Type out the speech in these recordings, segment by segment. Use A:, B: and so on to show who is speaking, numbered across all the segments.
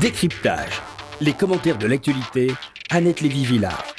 A: Décryptage. Les commentaires de l'actualité, Annette Lévy-Villard.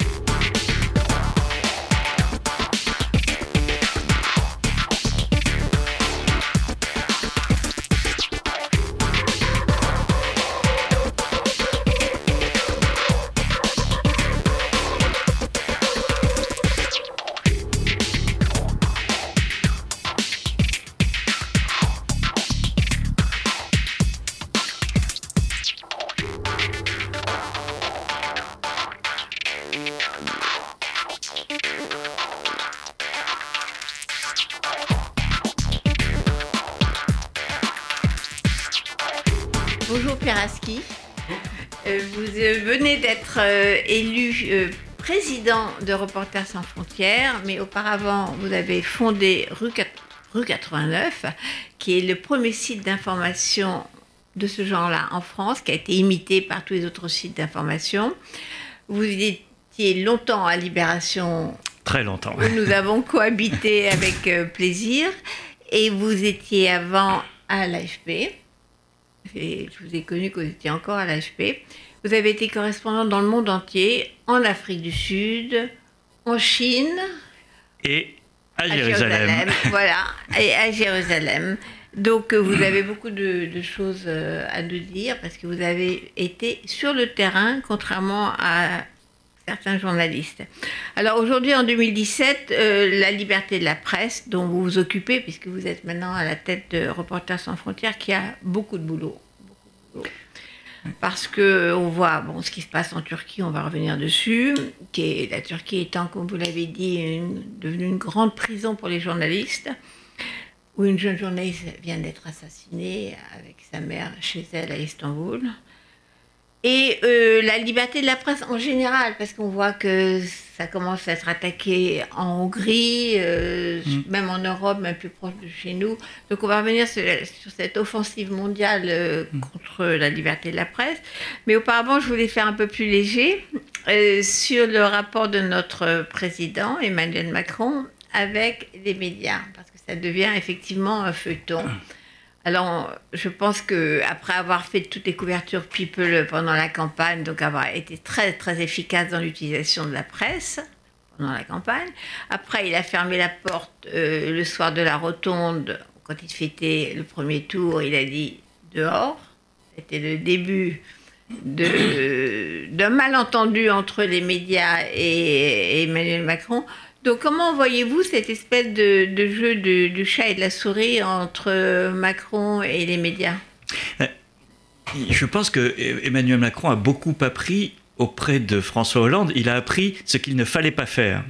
B: De Reporters sans frontières, mais auparavant vous avez fondé Rue, quat- Rue 89, qui est le premier site d'information de ce genre-là en France, qui a été imité par tous les autres sites d'information. Vous étiez longtemps à Libération
C: Très longtemps.
B: où nous avons cohabité avec euh, plaisir. Et vous étiez avant à l'AFP. Je vous ai connu quand vous étiez encore à l'AFP. Vous avez été correspondant dans le monde entier, en Afrique du Sud, en Chine,
C: Et à,
B: à
C: Jérusalem.
B: voilà, et à Jérusalem. Donc euh, vous avez beaucoup de, de choses euh, à nous dire parce que vous avez été sur le terrain, contrairement à certains journalistes. Alors aujourd'hui, en 2017, euh, la liberté de la presse, dont vous vous occupez, puisque vous êtes maintenant à la tête de Reporters sans frontières, qui a beaucoup de boulot. beaucoup de boulot. Parce que on voit ce qui se passe en Turquie, on va revenir dessus, qui est, la Turquie étant, comme vous l'avez dit, devenue une grande prison pour les journalistes, où une jeune journaliste vient d'être assassinée avec sa mère chez elle à Istanbul. Et euh, la liberté de la presse en général, parce qu'on voit que ça commence à être attaqué en Hongrie, euh, même en Europe, même plus proche de chez nous. Donc on va revenir sur, sur cette offensive mondiale euh, contre la liberté de la presse. Mais auparavant, je voulais faire un peu plus léger sur le rapport de notre président, Emmanuel Macron, avec les médias, parce que ça devient effectivement un feuilleton. Alors, je pense que après avoir fait toutes les couvertures People pendant la campagne, donc avoir été très très efficace dans l'utilisation de la presse pendant la campagne. Après, il a fermé la porte euh, le soir de la rotonde quand il fêtait le premier tour. Il a dit dehors. C'était le début d'un malentendu entre les médias et Emmanuel Macron. Donc, comment voyez-vous cette espèce de, jeu de- du chat et de la souris entre Macron et les médias?
C: Je pense que Emmanuel Macron a beaucoup appris auprès de François Hollande. Il a appris ce qu'il ne fallait pas faire.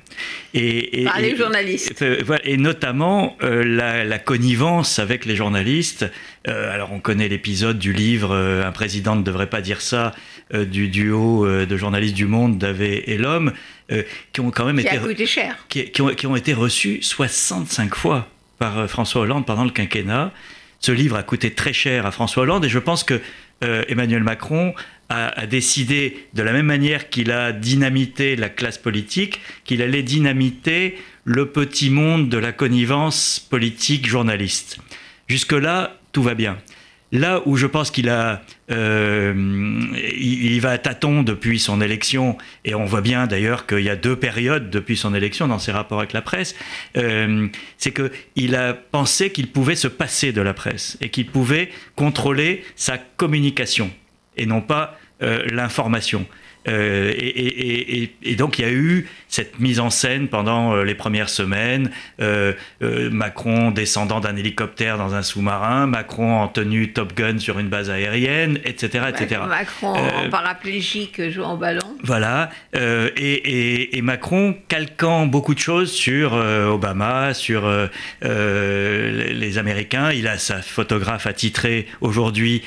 C: Et, et-
B: Par les
C: et-
B: journalistes.
C: et- et notamment euh, la, la connivence avec les journalistes. Euh, alors on connaît l'épisode du livre euh, Un président ne devrait pas dire ça euh, du duo euh, de journalistes du Monde, Davé et l'homme, euh, qui ont quand même
B: Qui
C: été
B: a coûté cher.
C: qui, qui ont, qui ont été reçus 65 fois par euh, François Hollande pendant le quinquennat. Ce livre a coûté très cher à François Hollande et je pense que euh, Emmanuel Macron a, décidé, de la même manière qu'il a dynamité la classe politique, qu'il allait dynamiter le petit monde de la connivence politique journaliste. Jusque-là, tout va bien. Là où je pense qu'il a, euh, il, va à tâtons depuis son élection, et on voit bien d'ailleurs qu'il y a deux périodes depuis son élection dans ses rapports avec la presse, euh, c'est que il a pensé qu'il pouvait se passer de la presse et qu'il pouvait contrôler sa communication et non pas euh, l'information. Euh, et, et- et- et donc il y a eu cette mise en scène pendant euh, les premières semaines, euh, euh, Macron descendant d'un hélicoptère dans un sous-marin, Macron en tenue Top Gun sur une base aérienne, etc. etc.
B: Macron en paraplégique jouant au ballon.
C: Voilà, et, Macron calquant beaucoup de choses sur Obama, sur les- les Américains. Il a sa photographe attitrée aujourd'hui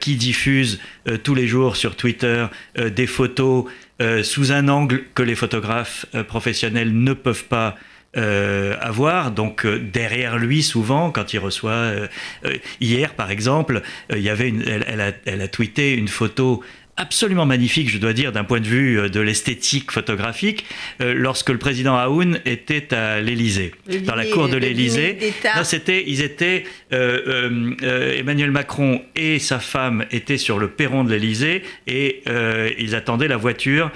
C: qui diffuse tous les jours sur Twitter des photos euh, sous un angle que les photographes euh, professionnels ne peuvent pas euh, avoir. Donc derrière lui, souvent, quand il reçoit... hier, par exemple, il y avait elle a tweeté une photo absolument magnifique, je dois dire, d'un point de vue euh, de l'esthétique photographique, euh, lorsque le président Aoun était à l'Élysée, dans la cour de l'Élysée. c'était, ils étaient, Emmanuel Macron et sa femme étaient sur le perron de l'Élysée et ils attendaient la voiture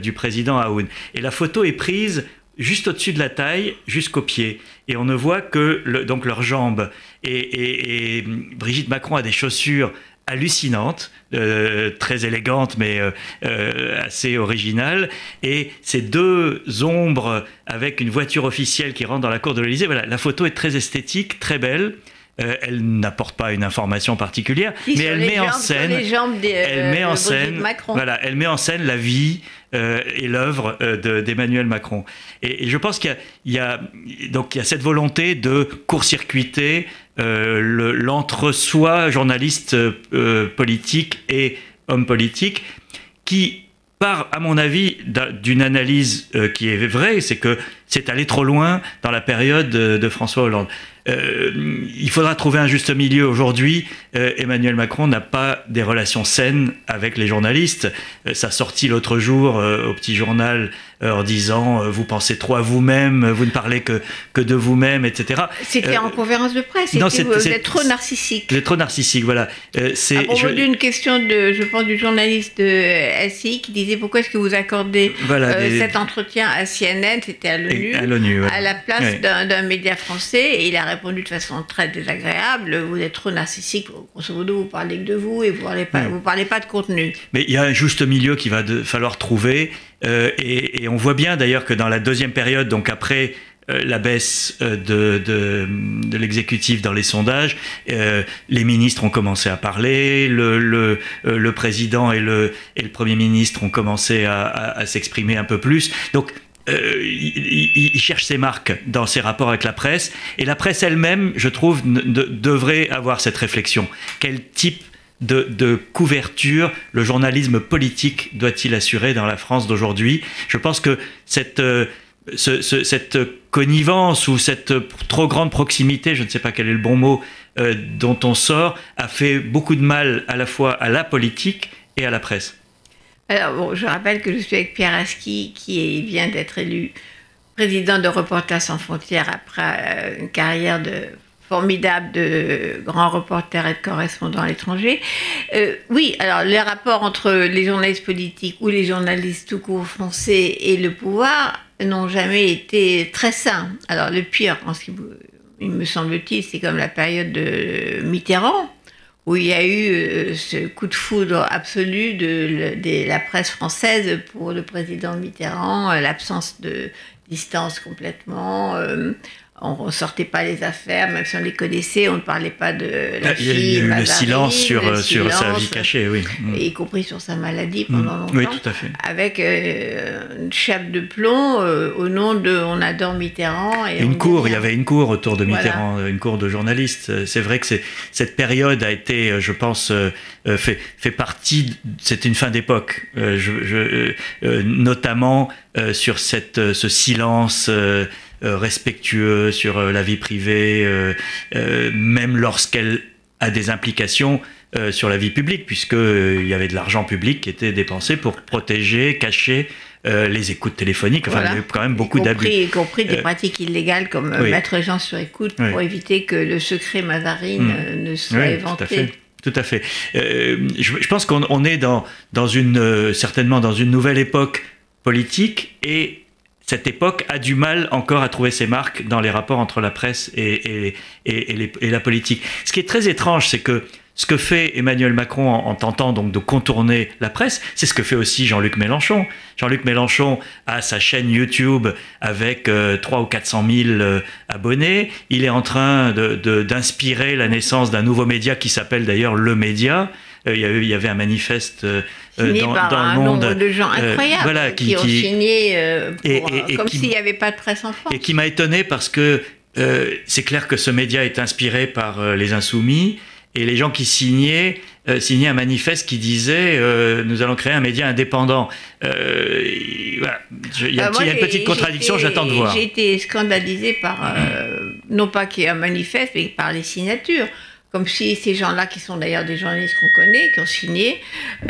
C: du président Aoun. Et la photo est prise juste au-dessus de la taille, jusqu'au pied. Et on ne voit que donc leurs jambes. et, Brigitte Macron a des chaussures hallucinante, euh, très élégante mais euh, euh, assez originale. Et ces deux ombres avec une voiture officielle qui rentre dans la cour de l'Elysée, voilà, la photo est très esthétique, très belle. elle n'apporte pas une information particulière, mais elle met, en scène, elle met en scène, voilà, elle met en scène la vie et l'œuvre d'Emmanuel Macron. Et, je pense qu'il y, a donc il y a cette volonté de court-circuiter euh, l'entre-soi journaliste euh, politique et homme politique qui part, à mon avis, d'une analyse euh, qui est vraie, c'est que c'est allé trop loin dans la période de François Hollande. Il faudra trouver un juste milieu aujourd'hui. Emmanuel Macron n'a pas des relations saines avec les journalistes. Ça sortit l'autre jour au petit journal en disant vous pensez trop à vous-même, vous ne parlez que, que de vous-même, etc.
B: C'était en conférence de presse. Non, vous êtes trop narcissique.
C: Vous êtes trop narcissique, voilà.
B: c'est à propos d'une question de, je pense, du journaliste de SI qui disait pourquoi est-ce que vous accordez cet entretien à CNN, c'était à l'ONU, à, la place d'un média français, et il a répondu de façon très désagréable. Vous êtes trop narcissique, grosso modo, vous parlez que de vous et vous ne parlez, pas, vous parlez pas de contenu.
C: Mais il y a un juste milieu qu'il va falloir trouver. Euh, et, on voit bien d'ailleurs que dans la deuxième période, donc après euh, la baisse euh, de, l'exécutif dans les sondages, les ministres ont commencé à parler, le, président et le, Premier ministre ont commencé à, s'exprimer un peu plus. Donc il, cherche ses marques dans ses rapports avec la presse. Et la presse elle-même, je trouve, devrait avoir cette réflexion. Quel type de, couverture le journalisme politique doit-il assurer dans la France d'aujourd'hui? Je pense que cette, euh, cette connivence ou cette trop grande proximité, je ne sais pas quel est le bon mot, euh, dont on sort, a fait beaucoup de mal à la fois à la politique et à la presse.
B: Alors, bon, je rappelle que je suis avec Pierre Aski, qui vient d'être élu président de Reporters sans frontières après euh, une carrière de formidable de grand reporter et de correspondant à l'étranger. Euh, oui, alors les rapports entre les journalistes politiques ou les journalistes tout court français et le pouvoir n'ont jamais été très sains. Alors le pire, en ce qui il me semble-t-il, c'est comme la période de Mitterrand, où il y a eu euh, ce coup de foudre absolu de, la presse française pour le président Mitterrand, euh, l'absence de distance complètement, on ne sortait pas les affaires, même si on les connaissait, on ne parlait pas de la
C: ah, Il y a eu le silence sur, sur sa vie cachée, oui.
B: Mm. Y compris sur sa maladie pendant mm. longtemps.
C: Oui, tout à fait.
B: Avec euh, une chape de plomb euh, au nom de On adore Mitterrand.
C: Et une cour, il y avait une cour autour de Mitterrand, une cour de journalistes. C'est vrai que cette période a été, euh, je pense, fait, fait partie, c'est une fin d'époque, je, notamment sur cette, ce silence euh, respectueux sur euh, la vie privée, euh, même lorsqu'elle a des implications sur la vie publique, puisqu'il y avait de l'argent public qui était dépensé pour protéger, cacher les écoutes téléphoniques. Enfin, il y a quand même beaucoup d'abus.
B: Y compris des pratiques illégales comme mettre les gens sur écoute pour éviter que le secret Mazarine hmm. ne soit éventé.
C: Tout à fait. je, pense qu'on est dans, dans une, certainement dans une nouvelle époque politique et cette époque a du mal encore à trouver ses marques dans les rapports entre la presse et, la politique. Ce qui est très étrange, c'est que ce que fait Emmanuel Macron en, tentant donc de contourner la presse, c'est ce que fait aussi Jean-Luc Mélenchon. Jean-Luc Mélenchon a sa chaîne YouTube avec 3 euh, ou 400 000 euh, abonnés. Il est en train d'inspirer la naissance d'un nouveau média qui s'appelle d'ailleurs Le Média. Euh, il y, avait un manifeste
B: euh, dans, par un le monde. nombre de gens euh, incroyables qui, ont signé euh, comme s'il n'y avait pas de presse en France.
C: Et qui m'a étonné parce que c'est clair que ce média est inspiré par les insoumis et les gens qui signaient signaient un manifeste qui disait nous allons créer un média indépendant. Il y, a, une petite contradiction, j'attends de voir.
B: J'ai été scandalisé par, non pas qu'il y ait un manifeste, mais par les signatures. Comme si ces gens-là, qui sont d'ailleurs des journalistes qu'on connaît, qui ont signé,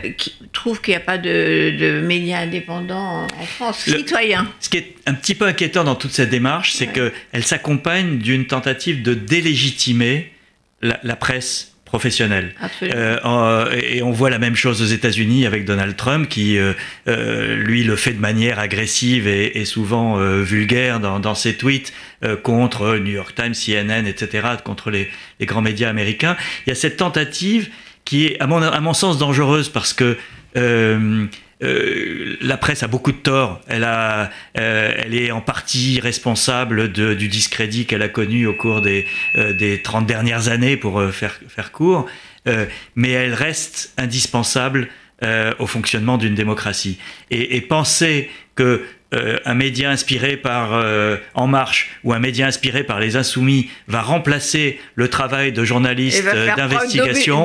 B: euh, qui trouvent qu'il n'y a pas de, de, médias indépendants en France, citoyens.
C: Ce qui est un petit peu inquiétant dans toute cette démarche, c'est ouais. qu'elle s'accompagne d'une tentative de délégitimer la, la presse professionnel. Euh, et on voit la même chose aux États-Unis avec Donald Trump, qui euh, euh, lui le fait de manière agressive et, et souvent euh, vulgaire dans, dans, ses tweets contre New York Times, CNN, etc., contre les, les, grands médias américains. Il y a cette tentative qui est, à mon, à mon sens, dangereuse parce que euh, la presse a beaucoup de torts. Elle, a, euh, elle est en partie responsable de, du discrédit qu'elle a connu au cours des, euh, des 30 dernières années, pour euh, faire, faire court, euh, mais elle reste indispensable au fonctionnement d'une démocratie. Et, et, penser que euh, un média inspiré par euh, En Marche ou un média inspiré par Les Insoumis va remplacer le travail de journalistes d'investigation,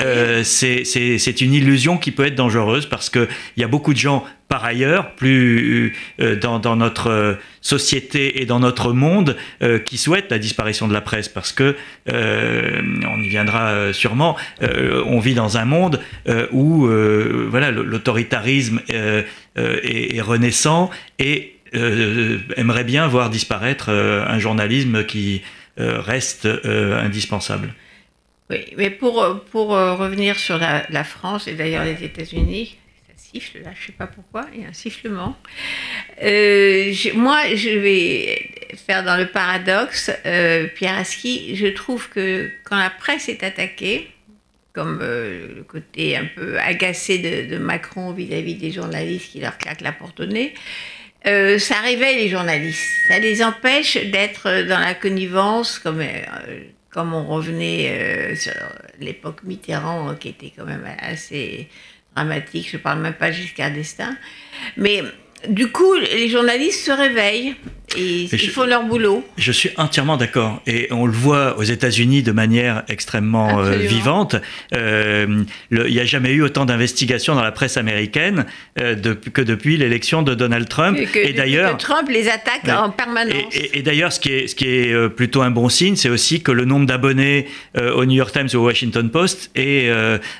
C: euh, c'est une illusion qui peut être dangereuse parce qu'il y a beaucoup de gens par ailleurs, plus euh, dans, dans, notre société et dans notre monde, euh, qui souhaitent la disparition de la presse, parce que, euh, on y viendra sûrement, on vit dans un monde où voilà, l'autoritarisme est, est, renaissant et aimerait bien voir disparaître un journalisme qui reste indispensable.
B: Oui, mais pour, pour revenir sur la, la France et d'ailleurs les États-Unis, siffle là, je sais pas pourquoi, il y a un sifflement. Euh, je, moi, je vais faire dans le paradoxe, euh, Pierre Aski, je trouve que quand la presse est attaquée, comme euh, le côté un peu agacé de, Macron vis-à-vis -vis des journalistes qui leur claquent la porte au nez, euh, ça réveille les journalistes, ça les empêche d'être dans la connivence, comme, comme on revenait sur l'époque Mitterrand, qui était quand même assez dramatique, je ne parle même pas jusqu'à destin. Mais du coup, les journalistes se réveillent et ils je, font leur boulot.
C: Je suis entièrement d'accord. Et on le voit aux États-Unis de manière extrêmement euh, vivante. Euh, il n'y a jamais eu autant d'investigations dans la presse américaine euh, de, que depuis l'élection de Donald Trump.
B: Et, que, et d'ailleurs, Trump les attaque ouais, en permanence.
C: Et, et d'ailleurs, ce qui est, ce qui est plutôt un bon signe, c'est aussi que le nombre d'abonnés au New York Times ou au Washington Post est,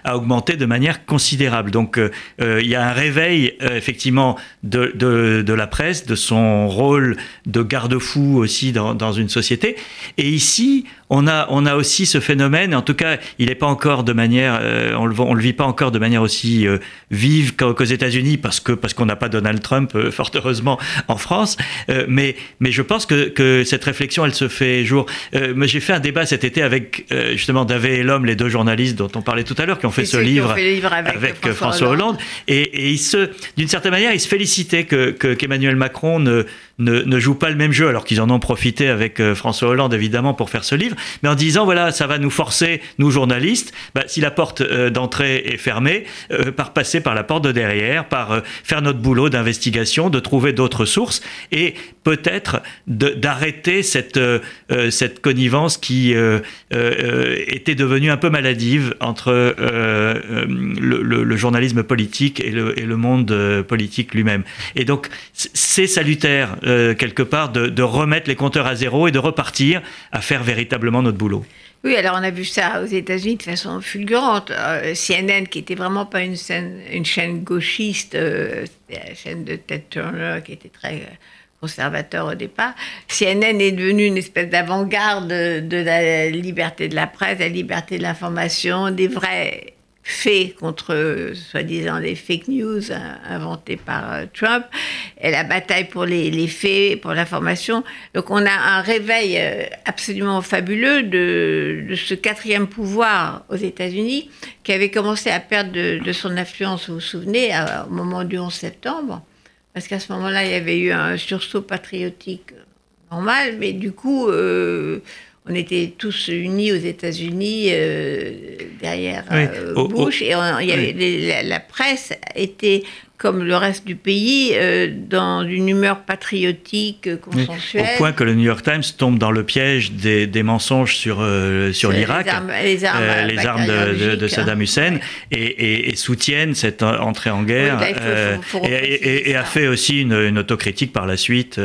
C: a augmenté de manière considérable. Donc, il y a un réveil effectivement de, de, de la presse, de son rôle de garde-fou aussi dans, dans, une société. Et ici, on a, on a aussi ce phénomène, en tout cas, il n'est pas encore de manière, euh, on, le, on le vit pas encore de manière aussi euh, vive qu'aux qu États-Unis, parce que parce qu'on n'a pas Donald Trump, euh, fort heureusement, en France. mais, mais je pense que, que cette réflexion, elle se fait jour. J'ai fait un débat cet été avec justement Davé et l'homme, les deux journalistes dont on parlait tout à l'heure, qui ont fait, ce livre,
B: fait livre, avec,
C: avec François, François, Hollande. Hollande. Et, et ils se, d'une certaine manière, ils se félicitaient que qu'Emmanuel qu Macron ne, ne, ne joue pas le même jeu, alors qu'ils en ont profité avec François Hollande évidemment pour faire ce livre mais en disant voilà, ça va nous forcer, nous journalistes, bah, si la porte euh, d'entrée est fermée, euh, par passer par la porte de derrière, par euh, faire notre boulot d'investigation, de trouver d'autres sources et peut-être d'arrêter cette, cette connivence qui était devenue un peu maladive entre le, journalisme politique et le, monde politique lui-même. Et donc, c'est salutaire, quelque part, de remettre les compteurs à zéro et de repartir à faire véritablement notre boulot.
B: Oui, alors on a vu ça aux États-Unis de façon fulgurante. Euh, CNN, qui était vraiment pas une, chaîne gauchiste, euh, la chaîne de Ted Turner, qui était très conservateur au départ. CNN est devenu une espèce d'avant-garde de, la liberté de la presse, la liberté de l'information, des vrais faits contre, soi-disant, des fake news inventés par euh, Trump, et la bataille pour les, les faits, pour l'information. Donc on a un réveil euh, absolument fabuleux de, ce quatrième pouvoir aux États-Unis qui avait commencé à perdre de, son influence, vous vous souvenez, au moment du 11 septembre, parce qu'à ce moment-là, il y avait eu un sursaut patriotique normal, mais du coup... Euh, on était tous unis aux États-Unis euh, derrière euh. Bush oh, oh. et on, il y avait, oui. la, la, presse était comme le reste du pays, euh, dans une humeur patriotique, euh, consensuelle.
C: Au point que le New York Times tombe dans le piège des, des mensonges sur, euh, sur l'Irak,
B: les armes, les armes,
C: euh, les armes de, de, de, Saddam Hussein, hein. et, et, et, soutiennent cette entrée en guerre, oui, là, il faut, faut, faut et, et, a fait aussi une, une autocritique par la suite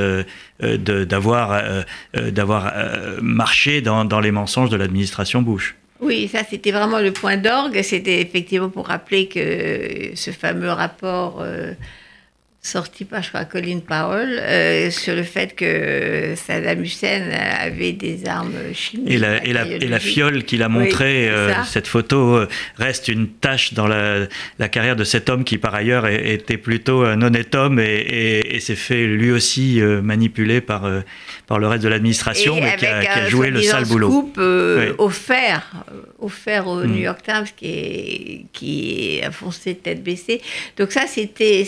C: d'avoir d'avoir marché dans, dans les mensonges de l'administration Bush.
B: Oui, ça c'était vraiment le point d'orgue. C'était effectivement pour rappeler que ce fameux rapport euh, sorti par, je crois, Colin Powell, euh, sur le fait que Saddam Hussein avait des armes chimiques.
C: Et la, et la, et la fiole qu'il a montrée,
B: Oui,
C: euh, cette photo, euh, reste une tâche dans la, la carrière de cet homme qui, par ailleurs, était plutôt un honnête homme et, s'est fait lui aussi euh, manipuler par, euh, par le reste de l'administration, mais qui a, qui a joué le sale boulot.
B: scoop euh,
C: Oui.
B: offert, euh, offert au
C: Mm.
B: New York Times qui est, qui est foncé tête baissée. Donc ça, c'était,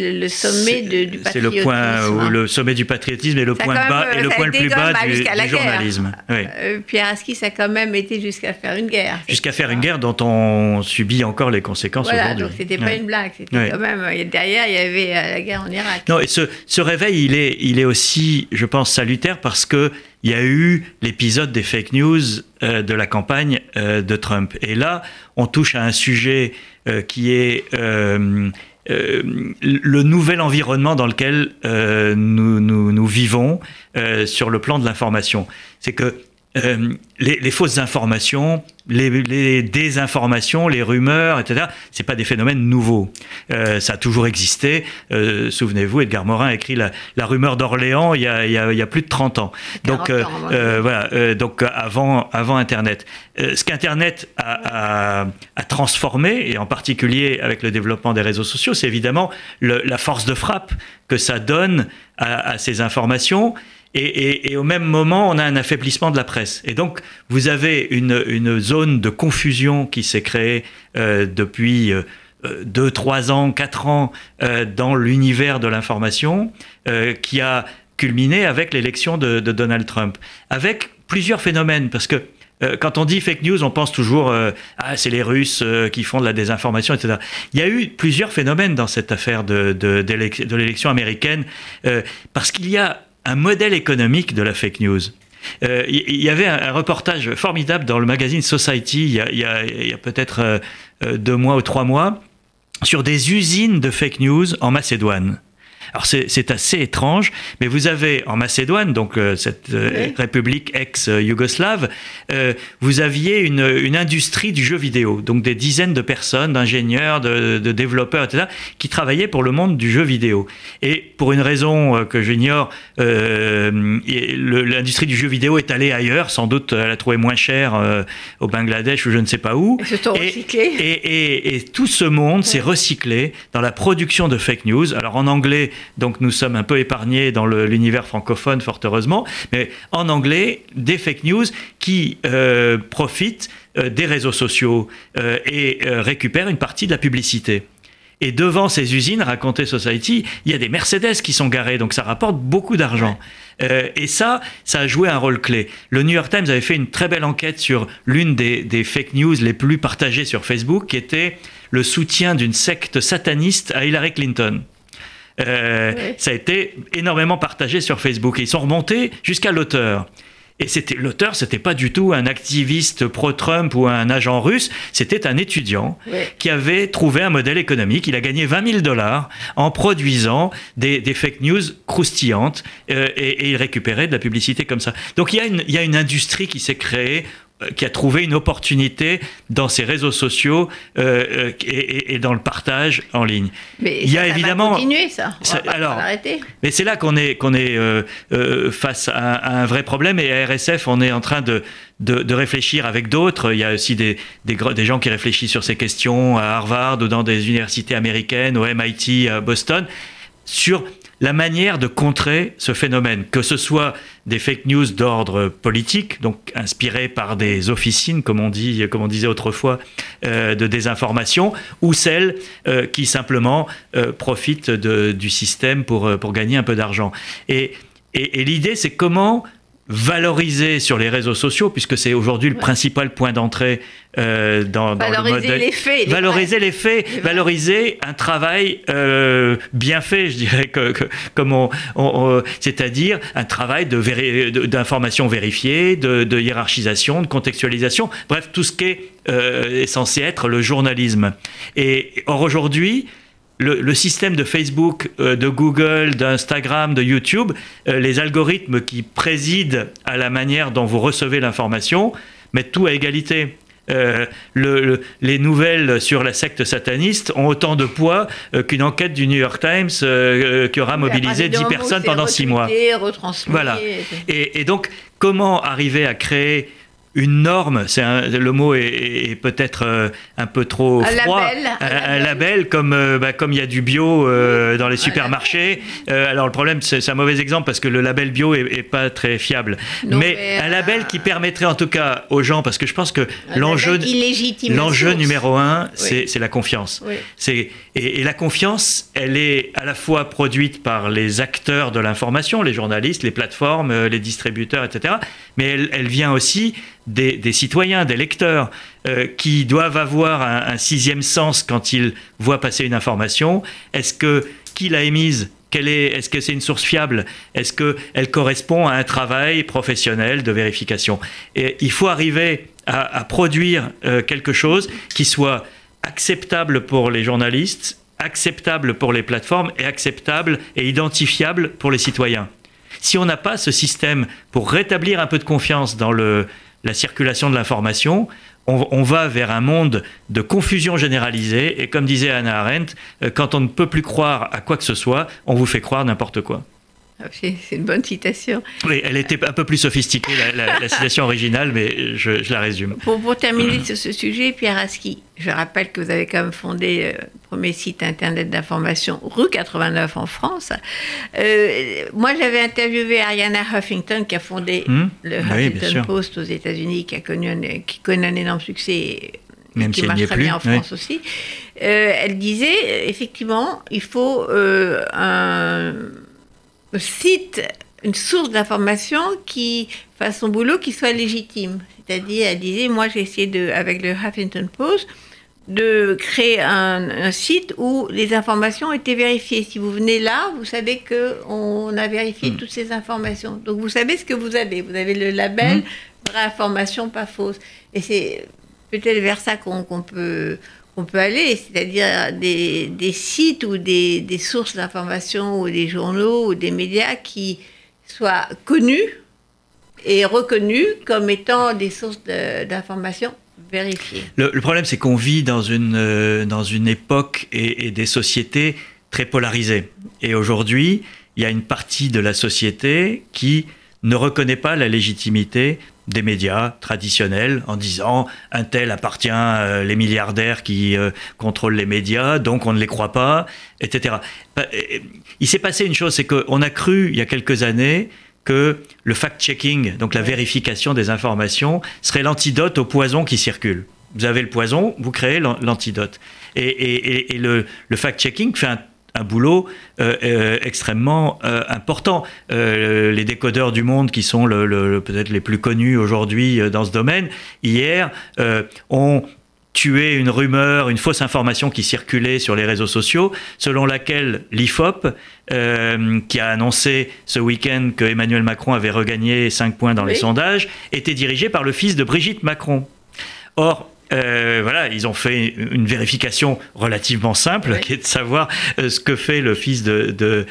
B: le sommet de- du
C: C'est
B: patriotisme.
C: le point où
B: hein.
C: le sommet du patriotisme et le
B: Ça,
C: point bas et le
B: ça
C: point le plus bas du, journalisme. Oui.
B: Euh, Pierre Askis a quand même été jusqu'à faire une guerre.
C: Jusqu'à faire une guerre dont on subit encore les conséquences
B: Voilà,
C: aujourd'hui.
B: donc c'était pas
C: Ouais.
B: une blague. C'était
C: Ouais.
B: quand même. et Derrière, il y avait euh, la guerre en Irak.
C: Non, et ce, ce réveil, il est, il est aussi, je pense, salutaire parce que il y a eu l'épisode des fake news euh, de la campagne euh, de Trump. Et là, on touche à un sujet euh, qui est euh, euh, le nouvel environnement dans lequel euh, nous, vivons euh, sur le plan de l'information. C'est que euh, les fausses informations, les, les désinformations, les rumeurs, etc., c'est pas des phénomènes nouveaux. Euh, ça a toujours existé. Euh, Souvenez-vous, Edgar Morin a écrit La, la rumeur d'Orléans il, y a- il y a- il y a plus de 30 ans.
B: 40
C: Donc, euh,
B: ans,
C: voilà, donc avant, avant Internet. Ce qu'Internet a, a- a transformé, et en particulier avec le développement des réseaux sociaux, c'est évidemment le- la force de frappe que ça donne à, à ces informations. Et, au même moment, on a un affaiblissement de la presse. Et donc, vous avez une, zone de confusion qui s'est créée euh, depuis euh, euh, deux, trois ans, quatre ans euh, dans l'univers de l'information, euh, qui a culminé avec l'élection de, Donald Trump, avec plusieurs phénomènes, parce que euh, quand on dit fake news, on pense toujours euh, ah c'est les Russes euh, qui font de la désinformation, etc. Il y a eu plusieurs phénomènes dans cette affaire de, l'élection américaine, euh, parce qu'il y a un modèle économique de la fake news. Euh, Il il y avait un, reportage formidable dans le magazine Society il y a peut-être euh, euh, deux mois ou trois mois sur des usines de fake news en Macédoine. Alors c'est assez étrange, mais vous avez en Macédoine, donc euh, cette euh,
B: Oui.
C: république ex-yougoslave, euh, vous aviez une, une industrie du jeu vidéo, donc des dizaines de personnes, d'ingénieurs, de, de développeurs, etc., qui travaillaient pour le monde du jeu vidéo. Et pour une raison que j'ignore, l'industrie du jeu vidéo est allée ailleurs, sans doute elle a trouvé moins cher au Bangladesh ou je ne sais pas où. Et tout ce monde s'est recyclé dans la production de fake news. Alors en anglais, donc nous sommes un peu épargnés dans l'univers francophone, fort heureusement, mais en anglais, des fake news qui euh, profitent euh, des réseaux sociaux euh, et récupèrent une partie de la publicité. Et devant ces usines, racontait Society, il y a des Mercedes qui sont garés, donc ça rapporte beaucoup d'argent. Euh, et ça, ça a joué un rôle clé. Le New York Times avait fait une très belle enquête sur l'une des, des fake news les plus partagées sur Facebook, qui était le soutien d'une secte sataniste à Hillary Clinton. Euh,
B: Oui.
C: Ça a été énormément partagé sur Facebook. Et ils sont remontés jusqu'à l'auteur. Et c'était l'auteur, c'était pas du tout un activiste pro-Trump ou un agent russe, c'était un étudiant
B: Oui.
C: qui avait trouvé un modèle économique. Il a gagné 20 000 dollars en produisant des, des fake news croustillantes euh, et, et il récupérait de la publicité comme ça. Donc il y a une, il y a une industrie qui s'est créée qui a trouvé une opportunité dans ces réseaux sociaux euh, euh, et, et- et dans le partage en ligne.
B: Mais
C: Il y a
B: ça,
C: évidemment-
B: va continuer, ça. On va pas
C: alors,
B: l'arrêter.
C: Mais c'est là qu'on est, qu'on est euh, euh, face à, à un vrai problème et à RSF, on est en train de, de, de réfléchir avec d'autres. Il y a aussi des, des, des gens qui réfléchissent sur ces questions à Harvard ou dans des universités américaines, au MIT, à Boston, sur la manière de contrer ce phénomène, que ce soit des fake news d'ordre politique, donc inspirés par des officines, comme on, dit, disait autrefois, euh, de désinformation, ou celles euh, qui simplement euh, profitent du système pour, gagner un peu d'argent. Et l'idée, c'est comment valoriser sur les réseaux sociaux, puisque c'est aujourd'hui le principal point d'entrée euh, dans, dans le
B: Valoriser
C: modèle.
B: les faits. les
C: Valoriser
B: vrais.
C: les faits,
B: Les
C: valoriser un travail euh, bien fait, je dirais, que, que- comme on, on- on- c'est-à-dire un travail véri- d'information vérifiée, de, de hiérarchisation, de contextualisation, bref, tout ce qui est, euh, est censé être le journalisme. Et or aujourd'hui, le, le système de Facebook, euh, de Google, d'Instagram, de YouTube, euh, les algorithmes qui président à la manière dont vous recevez l'information, mettre tout à égalité. Euh, le, les nouvelles sur la secte sataniste ont autant de poids euh, qu'une enquête du New York Times euh, qui aura mobilisé 10 personnes pendant 6 mois. Voilà. Et, et, donc, comment arriver à créer une norme, c'est le mot est, peut-être euh, un peu trop froid, un, label, comme euh, bah, comme il y a du bio euh, dans les supermarchés. alors le problème, c'est un mauvais exemple parce que le label bio est, pas très fiable. mais, un label qui permettrait en tout cas aux gens, parce que je pense que l'enjeu l'enjeu numéro un, c'est la confiance. C'est et, la confiance, elle est à la fois produite par les acteurs de l'information, les journalistes, les plateformes, les distributeurs, etc. Mais elle, elle vient aussi des, citoyens, des lecteurs, euh, qui doivent avoir un, sixième sens quand ils voient passer une information. Est-ce que qui l'a émise est, ce que c'est une source fiable? Est-ce qu'elle correspond à un travail professionnel de vérification? Et il faut arriver à, produire euh, quelque chose qui soit acceptable pour les journalistes, acceptable pour les plateformes et acceptable et identifiable pour les citoyens. Si on n'a pas ce système pour rétablir un peu de confiance dans le, la circulation de l'information, on, va vers un monde de confusion généralisée. Et comme disait Anna Arendt, euh, quand on ne peut plus croire à quoi que ce soit, on vous fait croire n'importe quoi.
B: C'est une bonne citation.
C: Oui, elle était un peu plus sophistiquée, la, citation originale, mais je, la résume.
B: Pour, terminer sur ce sujet, Pierre Aski, je rappelle que vous avez quand même fondé euh, le premier site internet d'information rue 89 en France. Euh, moi, j'avais interviewé Ariana Huffington, qui a fondé hmm? le Huffington Post aux États-Unis, qui, a connu qui connaît un énorme succès.
C: Même
B: qui
C: si
B: marche
C: très
B: bien en France aussi. Euh, elle disait, effectivement, il faut un site une source d'information qui fasse son boulot, qui soit légitime. C'est-à-dire, elle disait, moi j'ai essayé de, avec le Huffington Post de créer un, site où les informations étaient vérifiées. Si vous venez là, vous savez qu'on a vérifié hmm. toutes ces informations. Donc vous savez ce que vous avez. Vous avez le label hmm. vraie information, pas fausse. Et c'est peut-être vers ça qu'on peut on peut aller, c'est-à-dire des, sites ou des, des sources d'information ou des journaux ou des médias qui soient connus et reconnus comme étant des sources d'information vérifiées.
C: Le, problème, c'est qu'on vit dans une, euh, dans une époque et, et des sociétés très polarisées. Et aujourd'hui, il y a une partie de la société qui ne reconnaît pas la légitimité des médias traditionnels en disant un tel appartient euh, les milliardaires qui euh, contrôlent les médias, donc on ne les croit pas, etc. Bah, il s'est passé une chose, c'est qu'on a cru il y a quelques années que le fact-checking, donc la vérification des informations, serait l'antidote au poison qui circule. Vous avez le poison, vous créez l'antidote. Et, le, le fact-checking fait un un boulot euh, euh, extrêmement euh, important. les décodeurs du monde, qui sont le, peut-être les plus connus aujourd'hui dans ce domaine, hier ont tué une rumeur, une fausse information qui circulait sur les réseaux sociaux, selon laquelle l'IFOP, qui a annoncé ce week-end que Emmanuel Macron avait regagné 5 points dans les sondages, était dirigé par le fils de Brigitte Macron. Or, euh, voilà, ils ont fait une vérification relativement simple, qui est de savoir euh, ce que fait le fils de, de,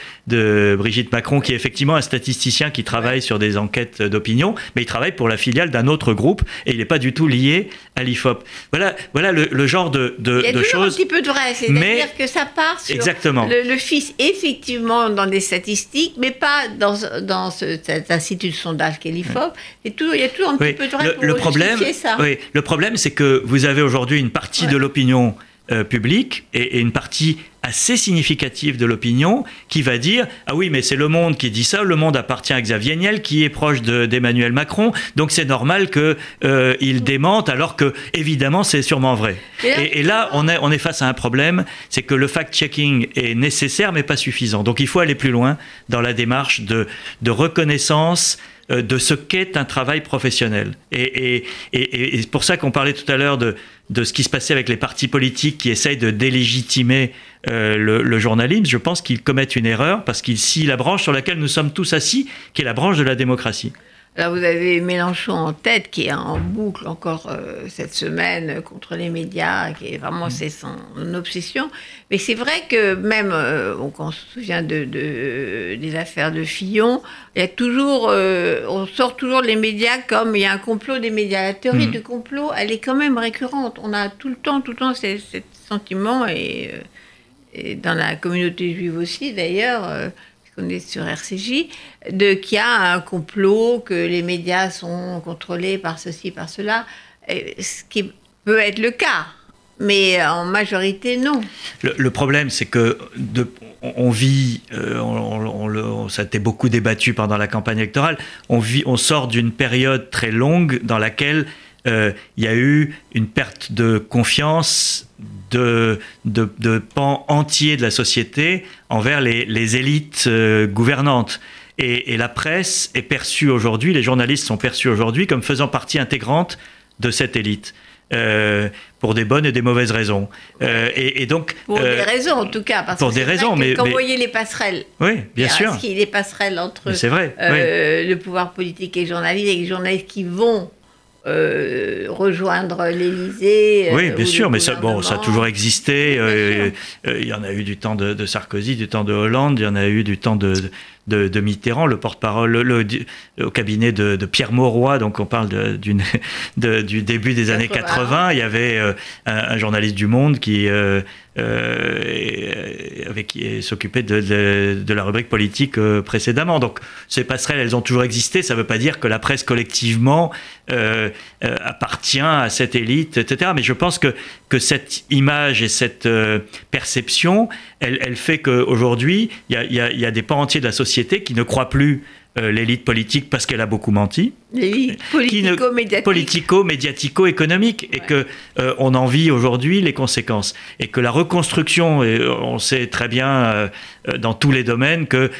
C: Brigitte Macron, qui est effectivement un statisticien qui travaille sur des enquêtes d'opinion, mais il travaille pour la filiale d'un autre groupe et il n'est pas du tout lié à l'IFOP. Voilà, voilà le, genre de, de,
B: il y a
C: choses.
B: un petit peu de vrai, c'est-à-dire que ça part sur
C: exactement.
B: Le, fils, effectivement, dans des statistiques, mais pas dans, dans ce, cet institut de sondage qu'est l'IFOP. il y a toujours un petit peu de vrai pour le problème, ça.
C: Oui, le problème, c'est que vous avez aujourd'hui une partie de l'opinion euh, publique et, une partie assez significative de l'opinion qui va dire ah oui mais c'est le Monde qui dit ça le Monde appartient à Xavier Niel qui est proche d'Emmanuel Macron donc c'est normal que euh, il démente alors que évidemment c'est sûrement vrai. Et, là on est on est face à un problème c'est que le fact-checking est nécessaire mais pas suffisant. Donc il faut aller plus loin dans la démarche de de reconnaissance de ce qu'est un travail professionnel. Et, c'est pour ça qu'on parlait tout à l'heure de, ce qui se passait avec les partis politiques qui essayent de délégitimer euh, le, journalisme. Je pense qu'ils commettent une erreur parce qu'ils scient la branche sur laquelle nous sommes tous assis, qui est la branche de la démocratie.
B: Alors vous avez Mélenchon en tête qui est en boucle encore euh, cette semaine contre les médias, qui est vraiment mm. c'est son obsession. Mais c'est vrai que même euh, quand on se souvient de, des affaires de Fillon, il y a toujours, euh, on sort toujours les médias comme il y a un complot des médias. La théorie mm. du complot, elle est quand même récurrente. On a tout le temps, tout le temps, ce sentiment et, et dans la communauté juive aussi d'ailleurs on est sur RCJ, de qu'il y a un complot, que les médias sont contrôlés par ceci, par cela, ce qui peut être le cas. Mais en majorité, non.
C: Le, problème, c'est que on vit, euh, ça a été beaucoup débattu pendant la campagne électorale, on, vit, on sort d'une période très longue dans laquelle euh, il y a eu une perte de confiance de, de, pans entiers de la société envers les, élites euh, gouvernantes. Et, la presse est perçue aujourd'hui, les journalistes sont perçus aujourd'hui comme faisant partie intégrante de cette élite. Euh, pour des bonnes et des mauvaises raisons.
B: et, donc pour des raisons en tout cas, parce pour des raisons, mais quand vous voyez les passerelles,
C: oui, bien sûr,
B: qu'il y a des passerelles entre
C: vrai,
B: le pouvoir politique et les journalistes, et les journalistes qui vont euh, rejoindre l'Élysée.
C: Euh, oui, bien sûr, mais ça, bon, ça a toujours existé. Euh, il y en a eu du temps de, Sarkozy, du temps de Hollande, il y en a eu du temps de, de, Mitterrand, le porte-parole au cabinet de, Pierre Mauroy, donc on parle du début des années 80. Il y avait un, journaliste du Monde qui euh, avec qui s'occupait de, de, la rubrique politique euh, précédemment. Donc ces passerelles, elles ont toujours existé. Ça ne veut pas dire que la presse collectivement euh, appartient à cette élite, etc. Mais je pense que, que cette image et cette perception, elle, elle fait qu'aujourd'hui, il y a, y a des pans entiers de la société qui ne croient plus euh, l'élite politique parce qu'elle a beaucoup menti.
B: L'élite politico-médiatico.
C: Politico-médiatico-économique. Et que euh, on en vit aujourd'hui les conséquences. Et que la reconstruction, et on sait très bien euh, dans tous les domaines que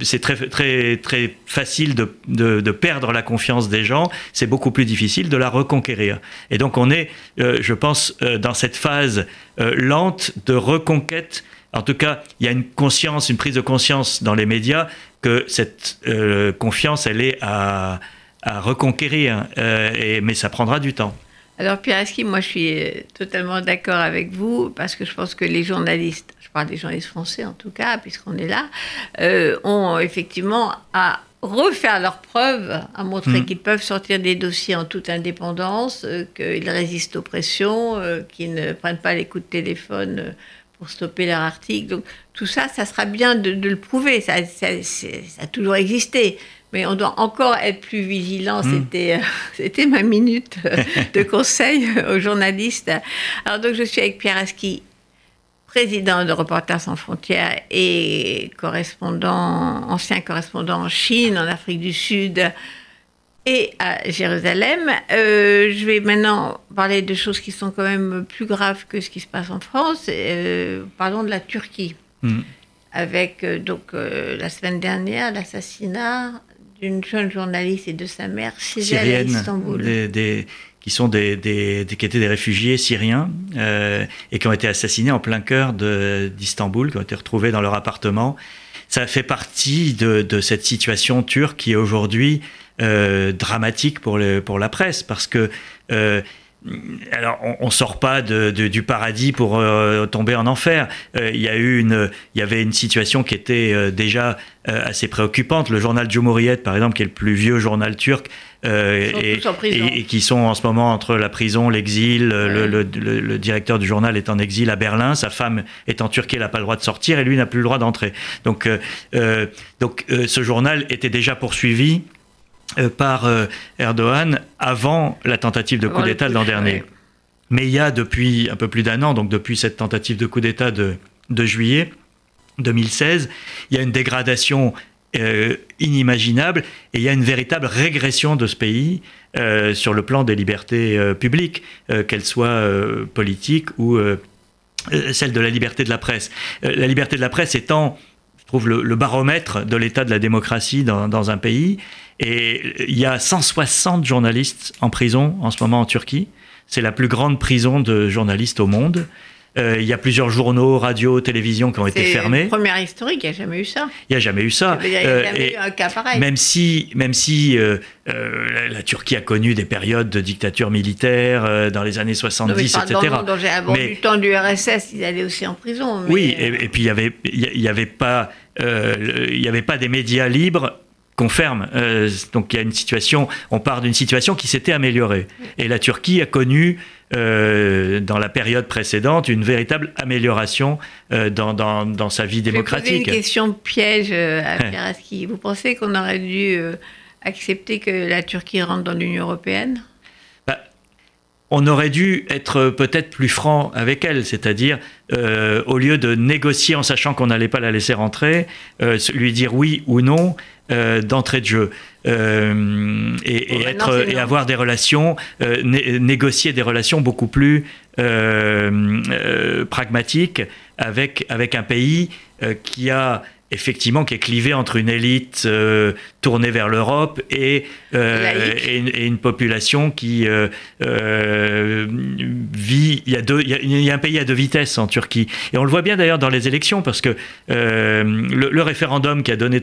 C: c'est très, très, très facile de, de, perdre la confiance des gens, c'est beaucoup plus difficile de la reconquérir. Et donc on est, je pense, dans cette phase lente de reconquête en tout cas, il y a une conscience, une prise de conscience dans les médias que cette euh, confiance, elle est à, reconquérir, euh, et, mais ça prendra du temps.
B: Alors Pierre moi je suis euh, totalement d'accord avec vous, parce que je pense que les journalistes, je parle des journalistes français en tout cas, puisqu'on est là, ont effectivement à refaire leurs preuves, à montrer mm. qu'ils peuvent sortir des dossiers en toute indépendance, qu'ils résistent aux pressions, qu'ils ne prennent pas les coups de téléphone pour stopper leur article. Donc tout ça, ça sera bien de, le prouver. Ça, ça, a toujours existé. Mais on doit encore être plus vigilant. Hmm. C'était, euh, c'était ma minute de conseil aux journalistes. Alors donc je suis avec Pierre Aski, président de Reporters sans frontières et correspondant, ancien correspondant en Chine, en Afrique du Sud, et à Jérusalem. Euh, je vais maintenant parler de choses qui sont quand même plus graves que ce qui se passe en France. Euh, parlons de la Turquie. Mm. Avec euh, donc la semaine dernière l'assassinat d'une jeune journaliste et de sa mère chez à Istanbul.
C: des, qui sont des, des, qui étaient des réfugiés syriens et qui ont été assassinés en plein cœur d'Istanbul, qui ont été retrouvés dans leur appartement. Ça fait partie de, cette situation turque qui aujourd'hui euh, dramatique pour, le, pour la presse, parce que euh, alors, on, ne sort pas de, du paradis pour euh, tomber en enfer. Il y a eu une, il y avait une situation qui était déjà assez préoccupante. Le journal Cumhuriyet, par exemple, qui est le plus vieux journal turc, et, et, qui sont en ce moment entre la prison, l'exil. Le, le, le, directeur du journal est en exil à Berlin. Sa femme est en Turquie, elle n'a pas le droit de sortir, et lui n'a plus le droit d'entrer. Donc, donc, ce journal était déjà poursuivi euh, par euh, Erdogan avant la tentative de coup d'État l'an dernier. Mais il y a depuis un peu plus d'un an, donc depuis cette tentative de coup d'État de, juillet 2016, il y a une dégradation euh, inimaginable et il y a une véritable régression de ce pays sur le plan des libertés publiques, qu'elles soient politiques ou celle de la liberté de la presse. la liberté de la presse étant, je trouve, le, baromètre de l'état de la démocratie dans, dans un pays. Et il y a 160 journalistes en prison en ce moment en Turquie. C'est la plus grande prison de journalistes au monde. Euh, il y a plusieurs journaux, radios, télévisions qui ont été fermés.
B: Première historique, il n'y a jamais eu ça.
C: Il n'y a jamais eu ça.
B: Il n'y a jamais eu un cas pareil.
C: Même si, même si la, la, Turquie a connu des périodes de dictature militaire dans les années 70,
B: non,
C: etc.
B: Dans, dans, du temps du RSS, ils allaient aussi en prison.
C: Oui, et, et, puis il n'y avait, il y avait pas, il y avait pas des médias libres qu'on ferme. Euh, donc il y a une situation, on part d'une situation qui s'était améliorée. Et la Turquie a connu, euh, dans la période précédente, une véritable amélioration euh, dans, dans, dans, sa vie démocratique.
B: Je vais une question piège à Pieraski. Vous pensez qu'on aurait dû accepter que la Turquie rentre dans l'Union européenne?
C: Bah, on aurait dû être peut-être plus franc avec elle, c'est-à-dire au lieu de négocier en sachant qu'on n'allait pas la laisser rentrer, lui dire oui ou non, d'entrée de jeu. Euh, et, et, être, et avoir des relations, euh, négocier des relations beaucoup plus pragmatiques avec, avec un pays qui a effectivement qui est clivé entre une élite euh, tournée vers l'Europe et, euh, et, une population qui euh, vit. Il y, a deux, il y, a, un pays à deux vitesses en Turquie. Et on le voit bien d'ailleurs dans les élections, parce que le, référendum qui a donné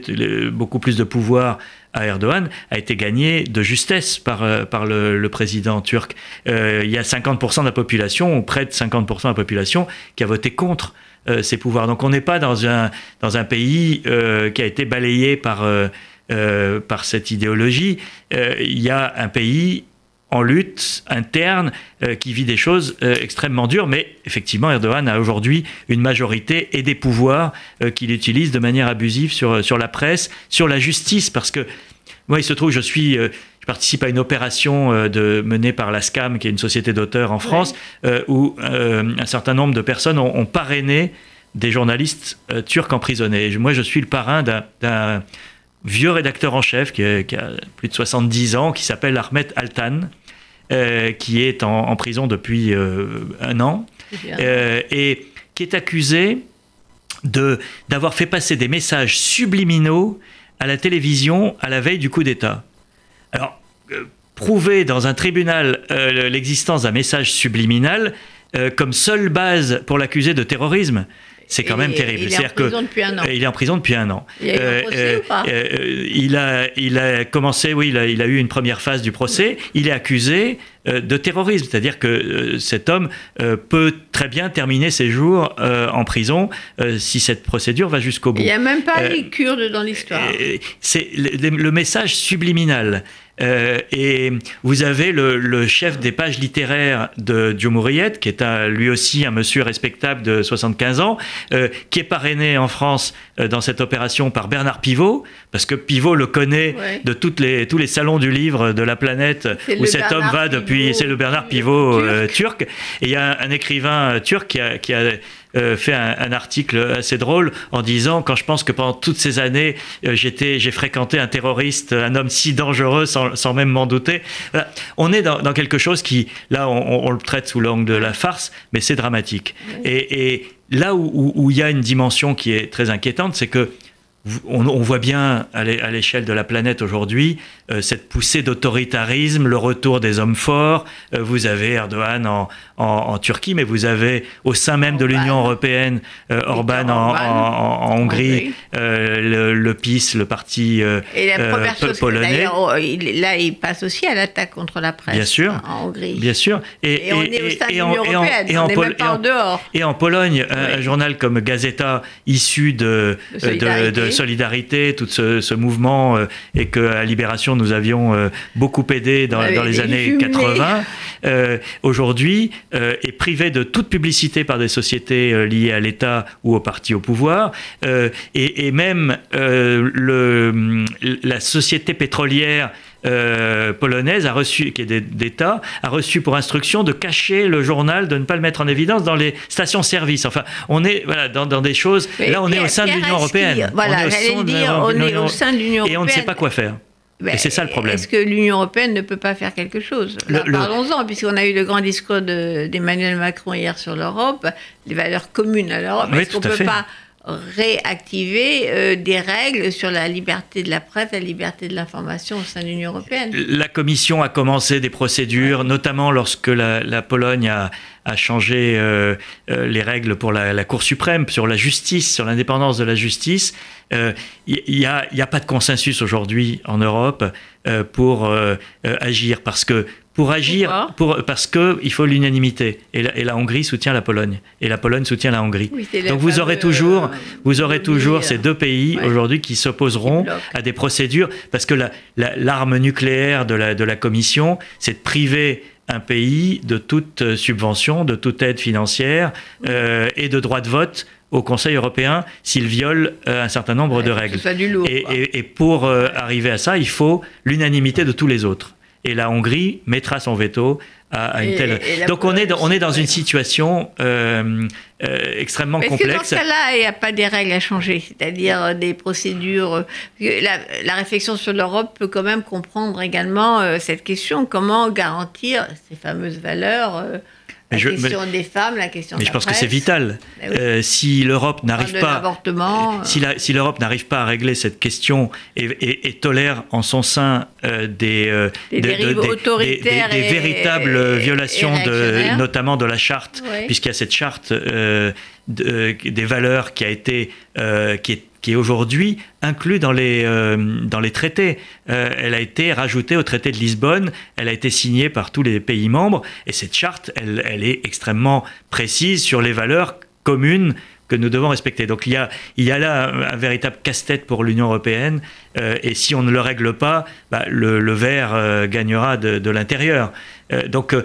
C: beaucoup plus de pouvoir à Erdogan a été gagné de justesse par, par le, président turc. il y a 50% de la population, ou près de 50% de la population, qui a voté contre ses pouvoirs. Donc on n'est pas dans un, dans un pays euh, qui a été balayé par, euh, par cette idéologie. Il y a un pays en lutte interne qui vit des choses extrêmement dures, mais effectivement Erdogan a aujourd'hui une majorité et des pouvoirs qu'il utilise de manière abusive sur, sur la presse, sur la justice, parce que moi il se trouve, je suis participe à une opération euh, de, menée par la SCAM, qui est une société d'auteurs en France, euh, où euh, un certain nombre de personnes ont, parrainé des journalistes turcs emprisonnés. moi, je suis le parrain d'un vieux rédacteur en chef qui, a plus de 70 ans, qui s'appelle Ahmet Altan, qui est en, prison depuis un an, et qui est accusé d'avoir fait passer des messages subliminaux à la télévision à la veille du coup d'État. Alors, euh, prouver dans un tribunal euh, l'existence d'un message subliminal euh, comme seule base pour l'accuser de terrorisme, c'est quand même terrible.
B: Il est en prison depuis un an.
C: Il est en prison depuis un an.
B: Il a, eu pas
C: il a, il a commencé, oui, il a, il a, eu une première phase du procès. Il est accusé de terrorisme, c'est-à-dire que cet homme peut très bien terminer ses jours en prison si cette procédure va jusqu'au bout. Il
B: n'y a même pas les Kurdes dans l'histoire.
C: C'est le, le, message subliminal. Euh, et vous avez le, chef des pages littéraires de Diomouriette, qui est lui aussi un monsieur respectable de 75 ans, euh, qui est parrainé en France euh, dans cette opération par Bernard Pivot, parce que Pivot le connaît de toutes les, tous les salons du livre de la planète où cet homme va depuis. C'est le Bernard Pivot turc. Et il y a un, écrivain turc qui a, qui a euh, fait un, article assez drôle en disant quand je pense que pendant toutes ces années euh, j'étais j'ai fréquenté un terroriste un homme si dangereux sans, sans même m'en douter. On est dans, dans, quelque chose qui là on, on, le traite sous l'angle de la farce mais c'est dramatique. Et, et, là où, où il y a une dimension qui est très inquiétante c'est que on, on, voit bien à l'échelle de la planète aujourd'hui euh, cette poussée d'autoritarisme, le retour des hommes forts. Euh, vous avez Erdogan en, en, Turquie, mais vous avez au sein même de l'Union européenne euh, Orban, en, Hongrie, le, le, PIS, le parti
B: Et la première chose, polonais. là, il passe aussi à l'attaque contre la presse
C: bien sûr,
B: en Hongrie.
C: Bien sûr.
B: Et, on est au sein de l'Union européenne, on n'est même pas en dehors.
C: Et en Pologne, un journal comme Gazeta, issu de, de solidarité, tout ce, ce mouvement, et que à Libération nous avions euh, beaucoup aidé dans, les années 80, euh, aujourd'hui euh, est privé de toute publicité par des sociétés liées à l'État ou au parti au pouvoir, et, même le, la société pétrolière polonaise a reçu, qui est d'État, a reçu pour instruction de cacher le journal, de ne pas le mettre en évidence dans les stations-service. Enfin, on est voilà, dans, des choses. là, on est au sein de l'Union européenne.
B: Voilà, j'allais dire, on est au sein de l'Union européenne.
C: Et on ne sait pas quoi faire et c'est ça le problème.
B: Est-ce que l'Union européenne ne peut pas faire quelque chose? Parlons-en, puisqu'on a eu le grand discours d'Emmanuel Macron hier sur l'Europe, les valeurs communes à l'Europe. Est-ce qu'on ne peut pas réactiver euh, des règles sur la liberté de la presse, la liberté de l'information au sein de l'Union européenne.
C: La Commission a commencé des procédures, notamment lorsque la, Pologne a, changé euh, euh, les règles pour la, Cour suprême, sur la justice, sur l'indépendance de la justice. Il n'y a, a, pas de consensus aujourd'hui en Europe pour agir parce que pour agir, pour, parce qu'il faut l'unanimité. Et, et, la Hongrie soutient la Pologne. Et la Pologne soutient la Hongrie. Donc vous aurez toujours, euh, vous aurez toujours ces deux pays aujourd'hui qui s'opposeront à des procédures. Parce que l'arme nucléaire de la, de la Commission, c'est de priver un pays de toute subvention, de toute aide financière euh, et de droit de vote au Conseil européen s'il viole euh, un certain nombre de règles. et, et, pour arriver à ça, il faut l'unanimité de tous les autres et la Hongrie mettra son veto à, une telle. Donc on est, on est dans une situation euh, euh, extrêmement complexe. Que dans
B: ce cas-là, il n'y a pas des règles à changer, c'est-à-dire euh, des procédures. La, la réflexion sur l'Europe peut quand même comprendre également cette question comment garantir ces fameuses valeurs la question des femmes, la question
C: mais
B: je
C: pense que c'est vital. Euh, si l'Europe n'arrive pas, si, si l'Europe n'arrive pas à régler cette question et, tolère en son sein euh, des,
B: euh, des,
C: des, véritables violations, de, notamment de la charte, puisqu'il y a cette charte des valeurs qui a été qui est qui est aujourd'hui inclus dans les, euh, dans les traités. Euh, elle a été rajoutée au traité de Lisbonne, elle a été signée par tous les pays membres, et cette charte, elle, est extrêmement précise sur les valeurs communes que nous devons respecter. Donc il y a, il y a là un, véritable casse-tête pour l'Union européenne, euh, et si on ne le règle pas, bah, le, le, verre gagnera de, de l'intérieur. donc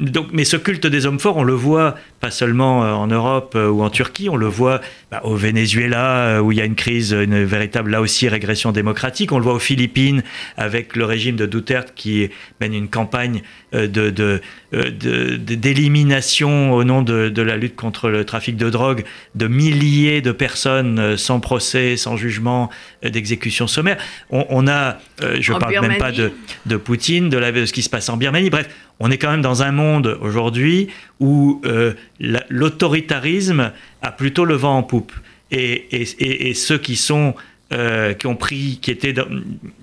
C: donc, mais ce culte des hommes forts, on le voit pas seulement euh, en Europe euh, ou en Turquie, on le voit bah, au Venezuela euh, où il y a une crise, une véritable là aussi régression démocratique. On le voit aux Philippines avec le régime de Duterte qui mène une campagne de, d'élimination au nom de, la lutte contre le trafic de drogue de milliers de personnes sans procès, sans jugement, d'exécution sommaire. On, a, je ne parle même pas de, de Poutine, de, la, de ce qui se passe en Birmanie. Bref, on est quand même dans un monde aujourd'hui où euh, l'autoritarisme a plutôt le vent en poupe. Et, ceux qui sont euh, qui ont pris, qui étaient,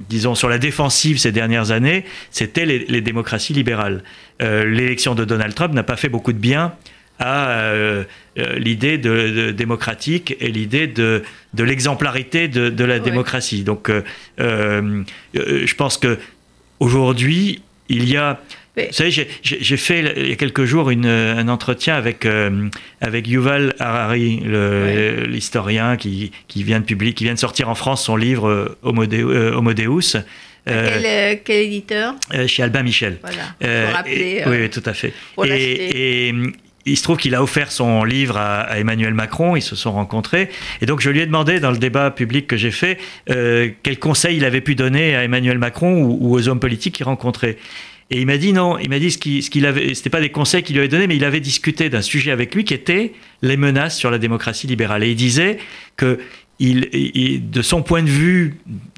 C: disons, sur la défensive ces dernières années, c'était les, démocraties libérales. Euh, l'élection de Donald Trump n'a pas fait beaucoup de bien à l'idée de, démocratique et l'idée de, de l'exemplarité de, la démocratie. Donc, je pense que aujourd'hui, il y a vous savez, j'ai fait il y a quelques jours une, un entretien avec, euh, avec Yuval Harari, l'historien qui, qui, vient de publier, qui vient de sortir en France son livre euh, Homo, euh, Deus.
B: quel, quel, éditeur?
C: Chez Albin Michel.
B: Voilà. rappeler,
C: oui, tout à fait. Et, et, il se trouve qu'il a offert son livre à, Emmanuel Macron, ils se sont rencontrés. Et donc je lui ai demandé dans le débat public que j'ai fait euh, quel conseil il avait pu donner à Emmanuel Macron ou, ou aux hommes politiques qu'il rencontrait. Et il m'a dit non, il m'a dit ce qu'il ce avait, c'était pas des conseils qu'il lui avait donnés, mais il avait discuté d'un sujet avec lui qui était les menaces sur la démocratie libérale. Et il disait que, de son point de vue